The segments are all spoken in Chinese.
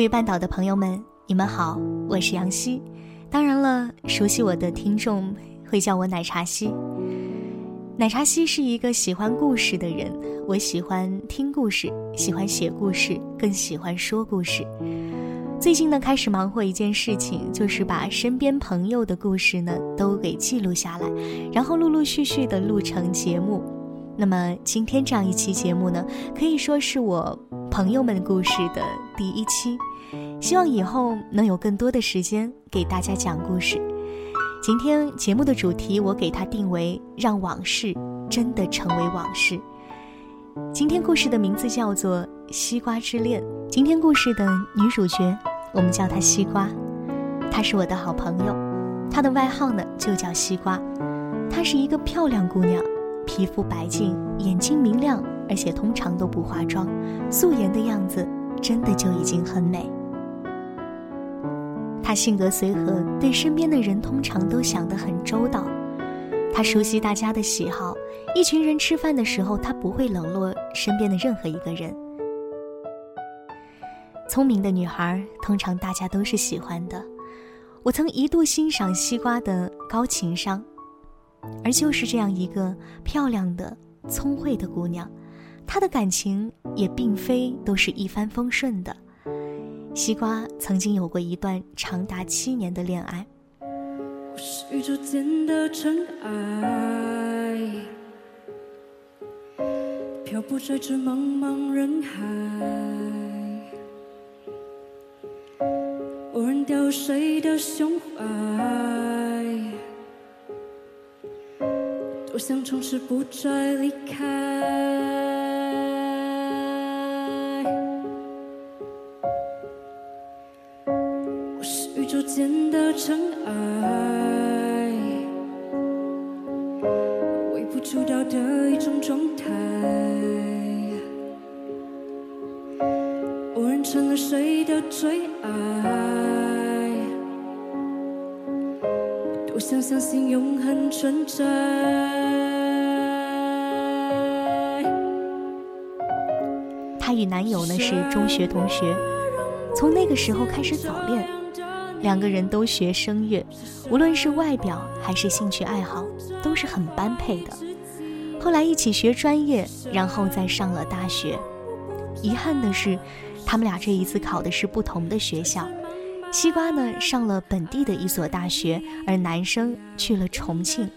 各位半岛的朋友们，你们好，我是杨希。当然了，熟悉我的听众会叫我奶茶希。奶茶希是一个喜欢故事的人，我喜欢听故事，喜欢写故事，更喜欢说故事。最近呢，开始忙活一件事情，就是把身边朋友的故事呢都给记录下来，然后陆陆续续的录成节目。那么今天这样一期节目呢，可以说是我朋友们故事的第一期。希望以后能有更多的时间给大家讲故事。今天节目的主题我给它定为“让往事真的成为往事”。今天故事的名字叫做《西瓜之恋》。今天故事的女主角。我们叫她西瓜，她是我的好朋友，她的外号呢就叫西瓜。她是一个漂亮姑娘，皮肤白净，眼睛明亮，而且通常都不化妆，素颜的样子真的就已经很美。她性格随和，对身边的人通常都想得很周到。她熟悉大家的喜好，一群人吃饭的时候，她不会冷落身边的任何一个人。聪明的女孩，通常大家都是喜欢的。我曾一度欣赏西瓜的高情商，而就是这样一个漂亮的、聪慧的姑娘，她的感情也并非都是一帆风顺的。西瓜曾经有过一段长达七年的恋爱。我是宇宙间的尘埃，漂泊在这茫茫人海。无人掉谁的胸怀，想从此不再离开。我是宇宙间的尘埃，微不足道的一种状态。无人成了谁的最爱。想相信永恒存在。她与男友呢是中学同学，从那个时候开始早恋，两个人都学声乐，无论是外表还是兴趣爱好，都是很般配的。后来一起学专业，然后再上了大学。遗憾的是，他们俩这一次考的是不同的学校。西瓜呢上了本地的一所大学，而男生去了重庆，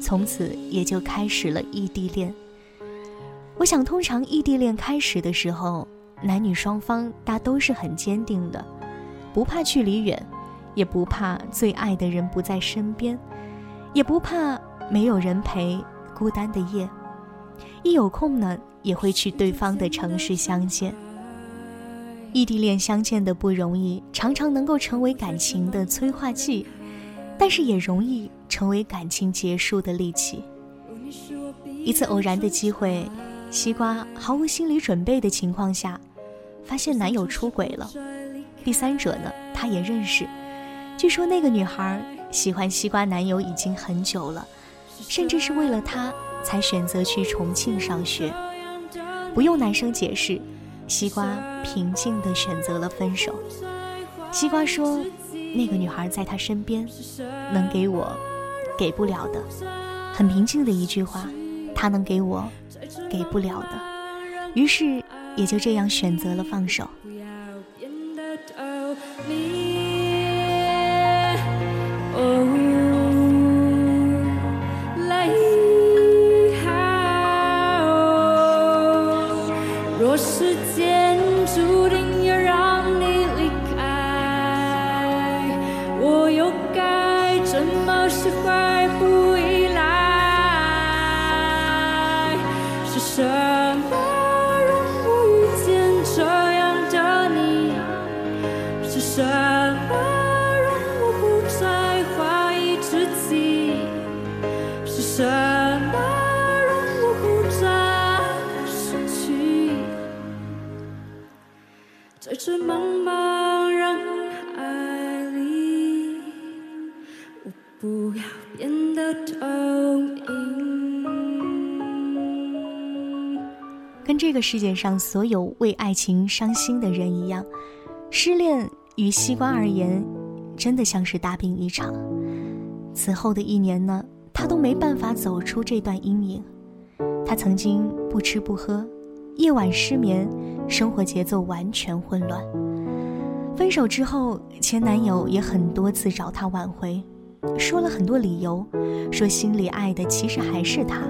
从此也就开始了异地恋。我想，通常异地恋开始的时候，男女双方大都是很坚定的，不怕距离远，也不怕最爱的人不在身边，也不怕没有人陪孤单的夜，一有空呢，也会去对方的城市相见。异地恋相见的不容易，常常能够成为感情的催化剂，但是也容易成为感情结束的利器。一次偶然的机会，西瓜毫无心理准备的情况下，发现男友出轨了。第三者呢，她也认识。据说那个女孩喜欢西瓜男友已经很久了，甚至是为了他才选择去重庆上学。不用男生解释。西瓜平静地选择了分手。西瓜说：“那个女孩在他身边，能给我给不了的。”很平静的一句话，他能给我给不了的。于是也就这样选择了放手。跟这个世界上所有为爱情伤心的人一样，失恋于西瓜而言，真的像是大病一场。此后的一年呢，他都没办法走出这段阴影。他曾经不吃不喝，夜晚失眠，生活节奏完全混乱。分手之后，前男友也很多次找她挽回，说了很多理由，说心里爱的其实还是他。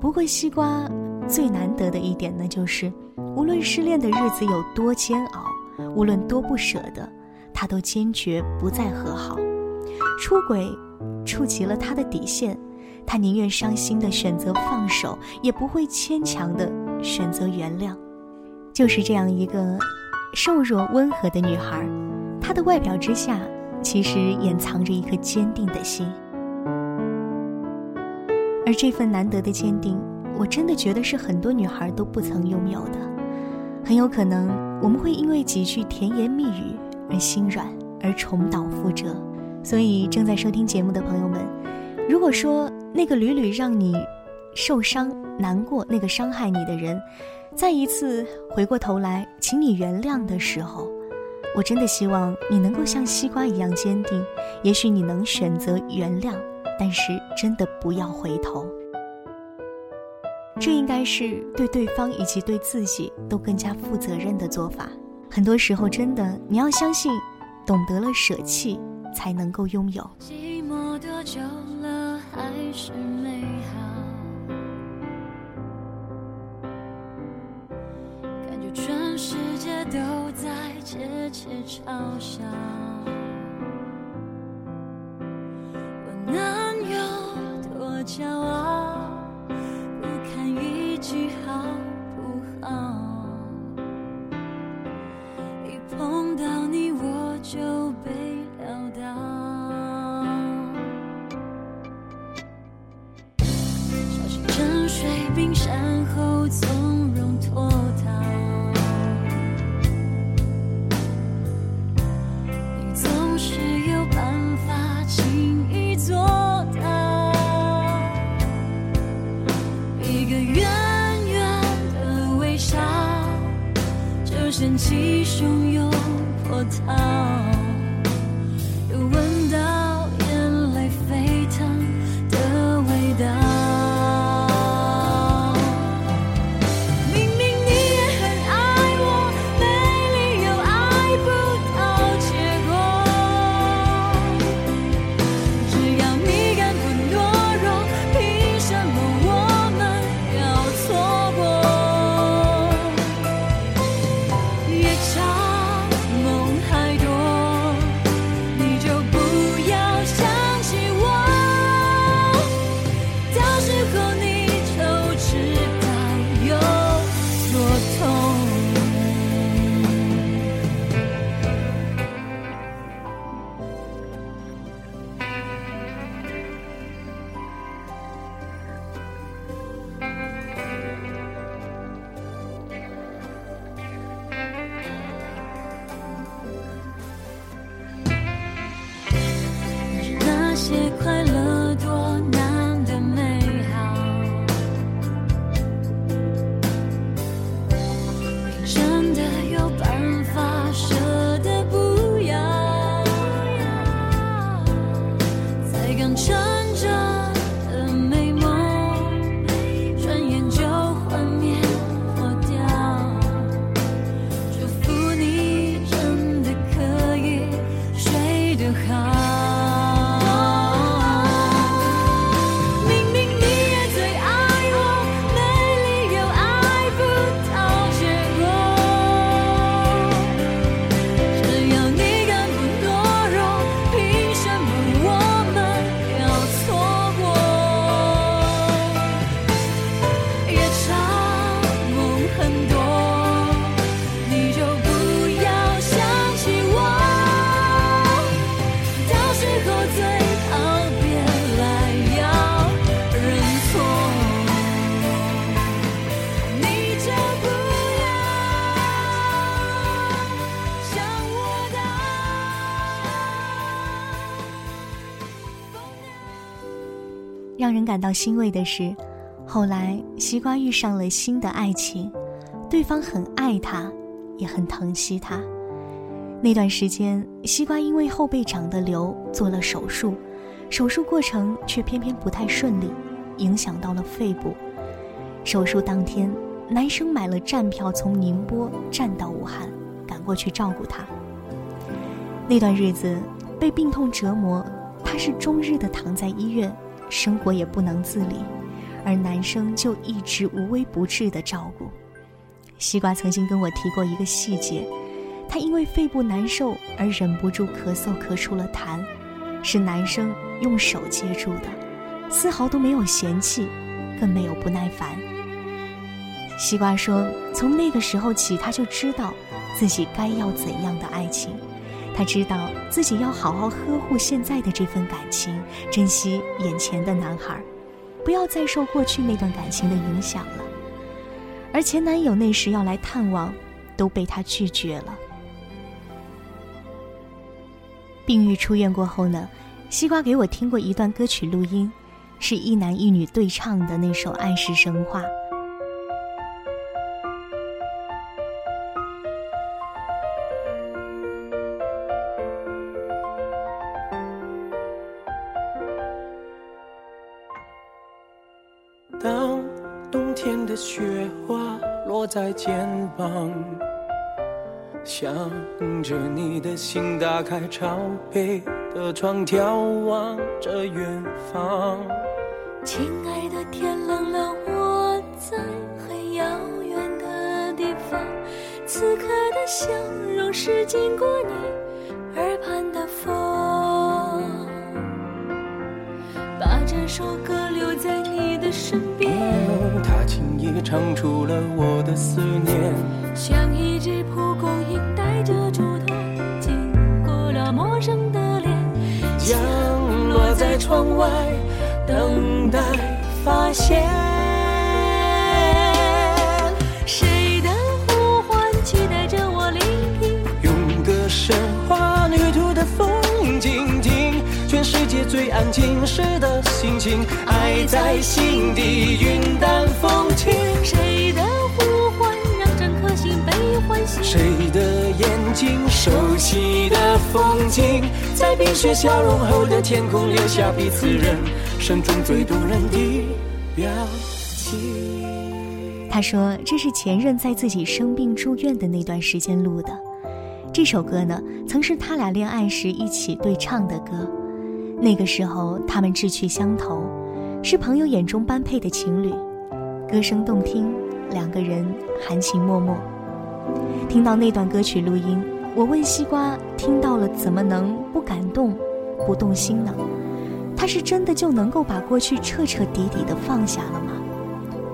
不过西瓜最难得的一点呢，就是无论失恋的日子有多煎熬，无论多不舍得，他都坚决不再和好。出轨触及了他的底线，他宁愿伤心的选择放手，也不会牵强的选择原谅。就是这样一个。瘦弱温和的女孩，她的外表之下，其实掩藏着一颗坚定的心。而这份难得的坚定，我真的觉得是很多女孩都不曾拥有的。很有可能，我们会因为几句甜言蜜语而心软，而重蹈覆辙。所以，正在收听节目的朋友们，如果说那个屡屡让你受伤、难过、那个伤害你的人，再一次回过头来，请你原谅的时候，我真的希望你能够像西瓜一样坚定。也许你能选择原谅，但是真的不要回头。这应该是对对方以及对自己都更加负责任的做法。很多时候，真的你要相信，懂得了舍弃，才能够拥有。寂寞多久了，还是美好。感觉全世界都在窃窃嘲笑，我能有多骄傲？波让人感到欣慰的是，后来西瓜遇上了新的爱情，对方很爱他，也很疼惜他。那段时间，西瓜因为后背长的瘤做了手术，手术过程却偏偏不太顺利，影响到了肺部。手术当天，男生买了站票从宁波站到武汉，赶过去照顾他。那段日子被病痛折磨，他是终日的躺在医院，生活也不能自理，而男生就一直无微不至的照顾。西瓜曾经跟我提过一个细节。他因为肺部难受而忍不住咳嗽，咳出了痰，是男生用手接住的，丝毫都没有嫌弃，更没有不耐烦。西瓜说：“从那个时候起，他就知道自己该要怎样的爱情，他知道自己要好好呵护现在的这份感情，珍惜眼前的男孩，不要再受过去那段感情的影响了。而前男友那时要来探望，都被他拒绝了。”病愈出院过后呢，西瓜给我听过一段歌曲录音，是一男一女对唱的那首《爱是神话》。膀。想着你的心，打开朝北的窗，眺望着远方。亲爱的，天冷了，我在很遥远的地方。此刻的笑容是经过你耳畔的风。把这首歌留在你，唱出了我的思念，像一只蒲公英带。着竹筒，经过了陌生的脸，降落在窗外，等待发现。世界最安静时的心情，爱在心底，云淡风轻。谁的呼唤，让整颗心被唤醒？谁的眼睛？熟悉的风景，在冰雪消融后的天空，留下彼此人生中最动人的表情。他说：“这是前任在自己生病住院的那段时间录的。这首歌呢，曾是他俩恋爱时一起对唱的歌。那个时候，他们志趣相投，是朋友眼中般配的情侣，歌声动听，两个人含情脉脉。听到那段歌曲录音。”我问西瓜：“听到了，怎么能不感动、不动心呢？他是真的就能够把过去彻彻底底的放下了吗？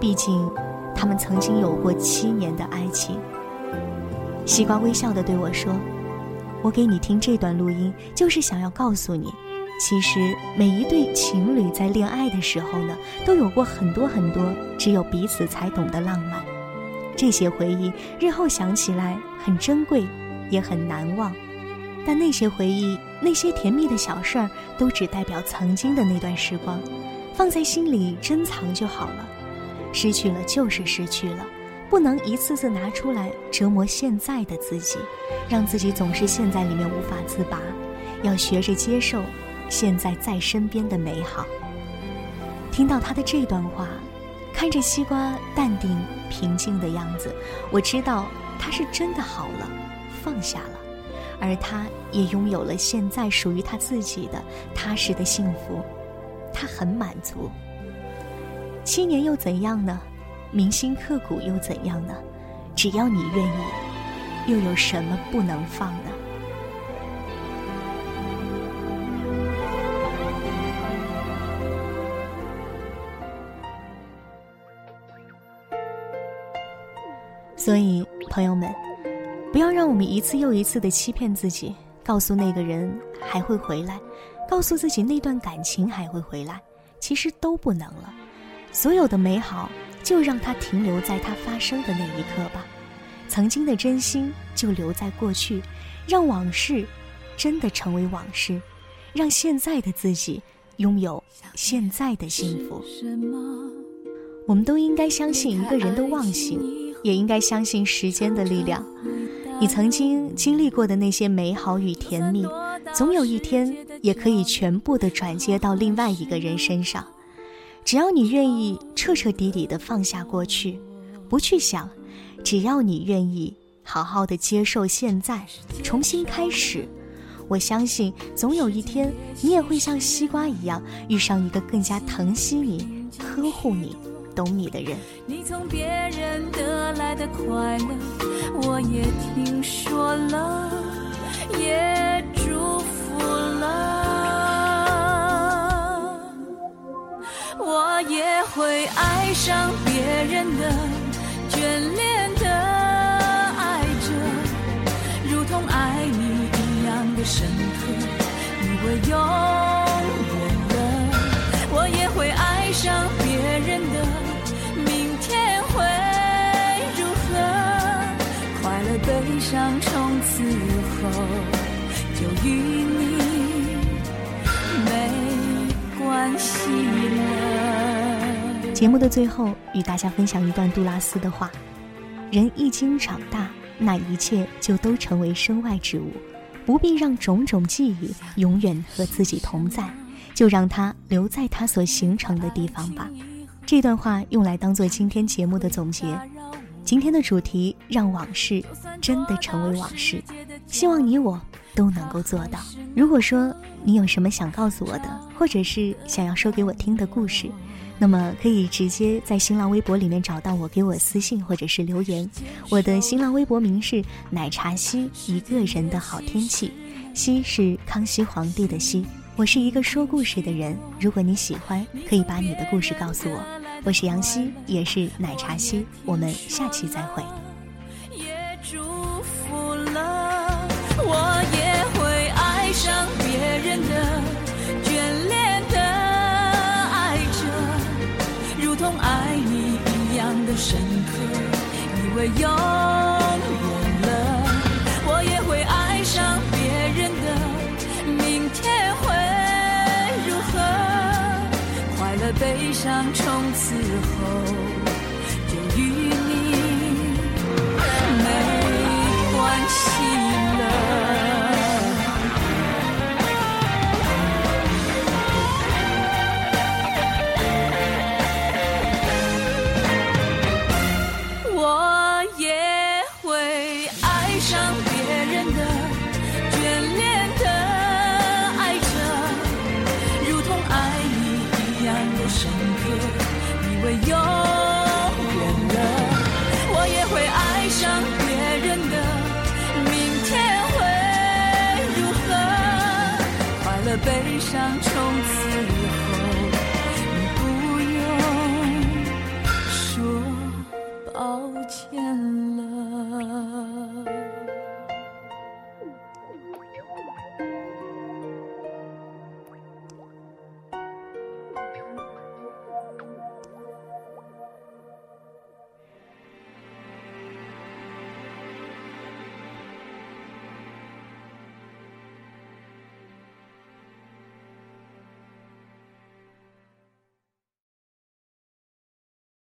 毕竟，他们曾经有过七年的爱情。”西瓜微笑的对我说：“我给你听这段录音，就是想要告诉你，其实每一对情侣在恋爱的时候呢，都有过很多很多只有彼此才懂的浪漫。这些回忆日后想起来很珍贵。”也很难忘，但那些回忆，那些甜蜜的小事儿，都只代表曾经的那段时光，放在心里珍藏就好了。失去了就是失去了，不能一次次拿出来折磨现在的自己，让自己总是陷在里面无法自拔。要学着接受现在在身边的美好。听到他的这段话，看着西瓜淡定平静的样子，我知道他是真的好了。放下了，而他也拥有了现在属于他自己的踏实的幸福，他很满足。七年又怎样呢？铭心刻骨又怎样呢？只要你愿意，又有什么不能放呢？所以，朋友们。不要让我们一次又一次的欺骗自己，告诉那个人还会回来，告诉自己那段感情还会回来，其实都不能了。所有的美好，就让它停留在它发生的那一刻吧。曾经的真心就留在过去，让往事真的成为往事，让现在的自己拥有现在的幸福。我们都应该相信一个人的忘形，也应该相信时间的力量。你曾经经历过的那些美好与甜蜜，总有一天也可以全部的转接到另外一个人身上。只要你愿意彻彻底底的放下过去，不去想；只要你愿意好好的接受现在，重新开始。我相信，总有一天，你也会像西瓜一样，遇上一个更加疼惜你、呵护你、懂你的人。你从别人得来的快乐，我也听说了，也祝福了。我也会爱上别人的，眷恋的爱着，如同爱你一样的深节目的最后，与大家分享一段杜拉斯的话：人一经长大，那一切就都成为身外之物，不必让种种记忆永远和自己同在，就让它留在它所形成的地方吧。这段话用来当做今天节目的总结。今天的主题：让往事真的成为往事。希望你我都能够做到。如果说你有什么想告诉我的，或者是想要说给我听的故事，那么可以直接在新浪微博里面找到我，给我私信或者是留言。我的新浪微博名是奶茶西，一个人的好天气。西是康熙皇帝的西。我是一个说故事的人，如果你喜欢，可以把你的故事告诉我。我是杨希，也是奶茶西。我们下期再会。为永远了。我也会爱上别人的，明天会如何？快乐悲伤从此从此以后。